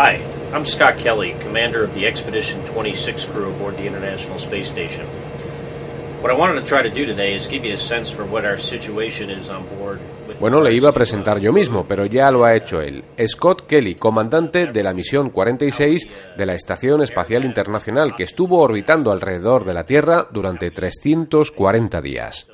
Hi, I'm Scott Kelly, commander of the Expedition 26 crew aboard the International Space Station. What I wanted to try to do today is give you a sense for what our situation is on board. Bueno, le iba a presentar yo mismo, pero ya lo ha hecho él. Scott Kelly, comandante de la misión 46 de la Estación Espacial Internacional, que estuvo orbitando alrededor de la Tierra durante 340 días.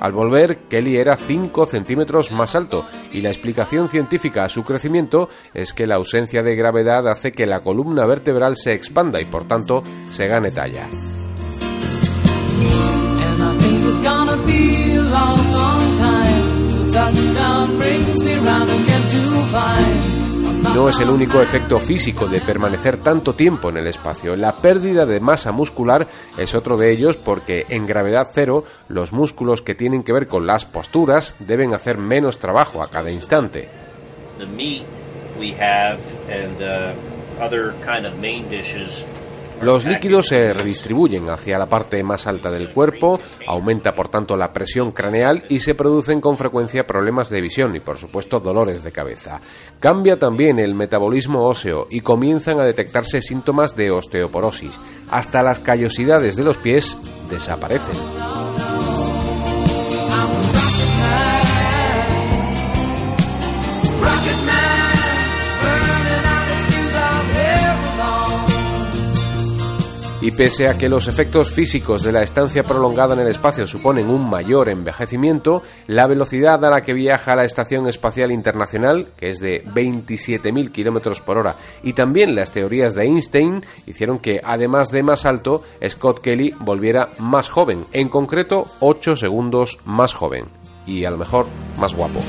Al volver, Kelly era 5 centímetros más alto y la explicación científica a su crecimiento es que la ausencia de gravedad hace que la columna vertebral se expanda y por tanto se gane talla. No es el único efecto físico de permanecer tanto tiempo en el espacio. La pérdida de masa muscular es otro de ellos porque en gravedad cero los músculos que tienen que ver con las posturas deben hacer menos trabajo a cada instante. Los líquidos se redistribuyen hacia la parte más alta del cuerpo, aumenta por tanto la presión craneal y se producen con frecuencia problemas de visión y por supuesto dolores de cabeza. Cambia también el metabolismo óseo y comienzan a detectarse síntomas de osteoporosis. Hasta las callosidades de los pies desaparecen. Y pese a que los efectos físicos de la estancia prolongada en el espacio suponen un mayor envejecimiento, la velocidad a la que viaja la Estación Espacial Internacional, que es de 27.000 kilómetros por hora, y también las teorías de Einstein hicieron que, además de más alto, Scott Kelly volviera más joven, en concreto 8 segundos más joven, y a lo mejor más guapo.